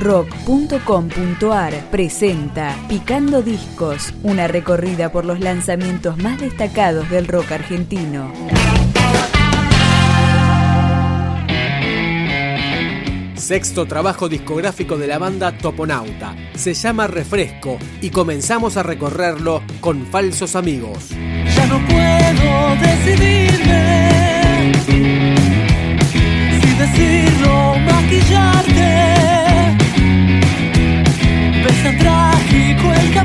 rock.com.ar presenta Picando Discos, una recorrida por los lanzamientos más destacados del rock argentino. Sexto trabajo discográfico de la banda Toponauta. Se llama Refresco y comenzamos a recorrerlo con falsos amigos. Ya no puedo decidirme si decirlo,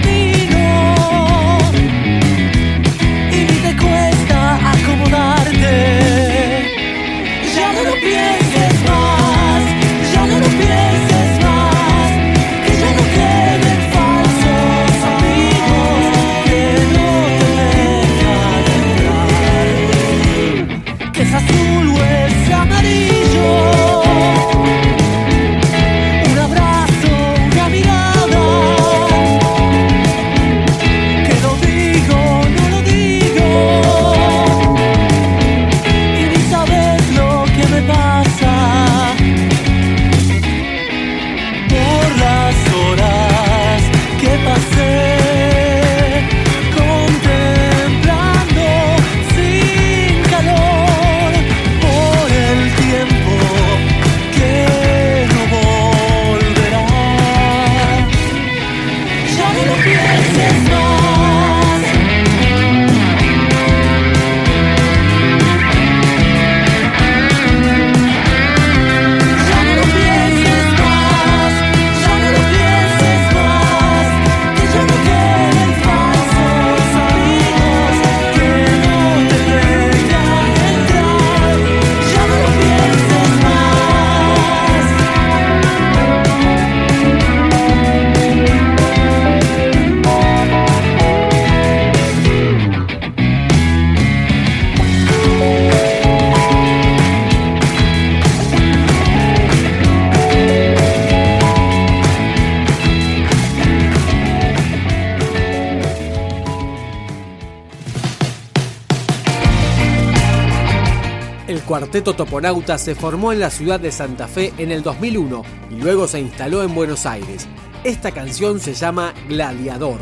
trágico el cuarteto Toponauta se formó en la ciudad de Santa Fe en el 2001 y luego se instaló en Buenos Aires. Esta canción se llama Gladiador.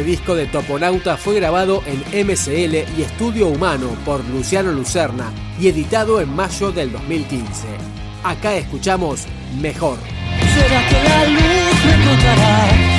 Este disco de Toponauta fue grabado en MCL y Estudio Humano por Luciano Lucerna y editado en mayo del 2015. Acá escuchamos Mejor. ¿Será que la luz me encontrará?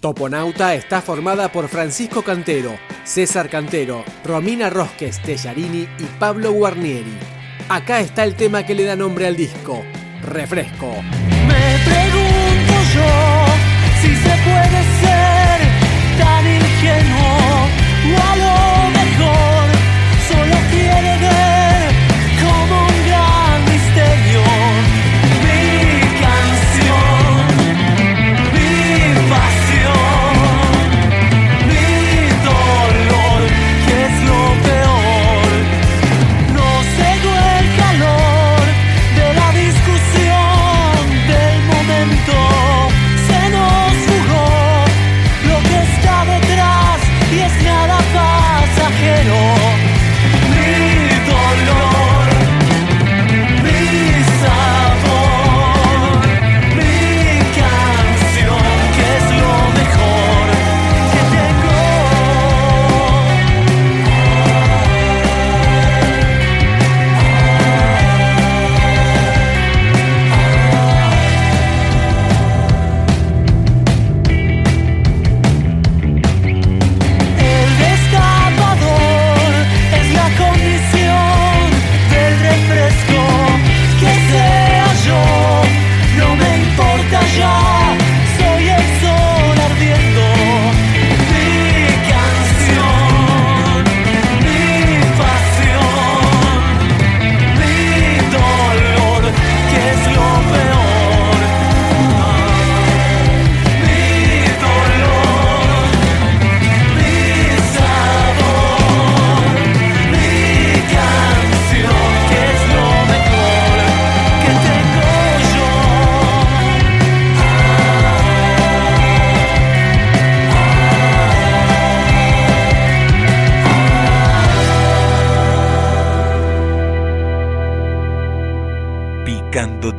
Toponauta está formada por Francisco Cantero, César Cantero, Romina Rosques Tellarini y Pablo Guarnieri. Acá está el tema que le da nombre al disco, Refresco. Me pregunto yo si se puede ser tan ingenuo.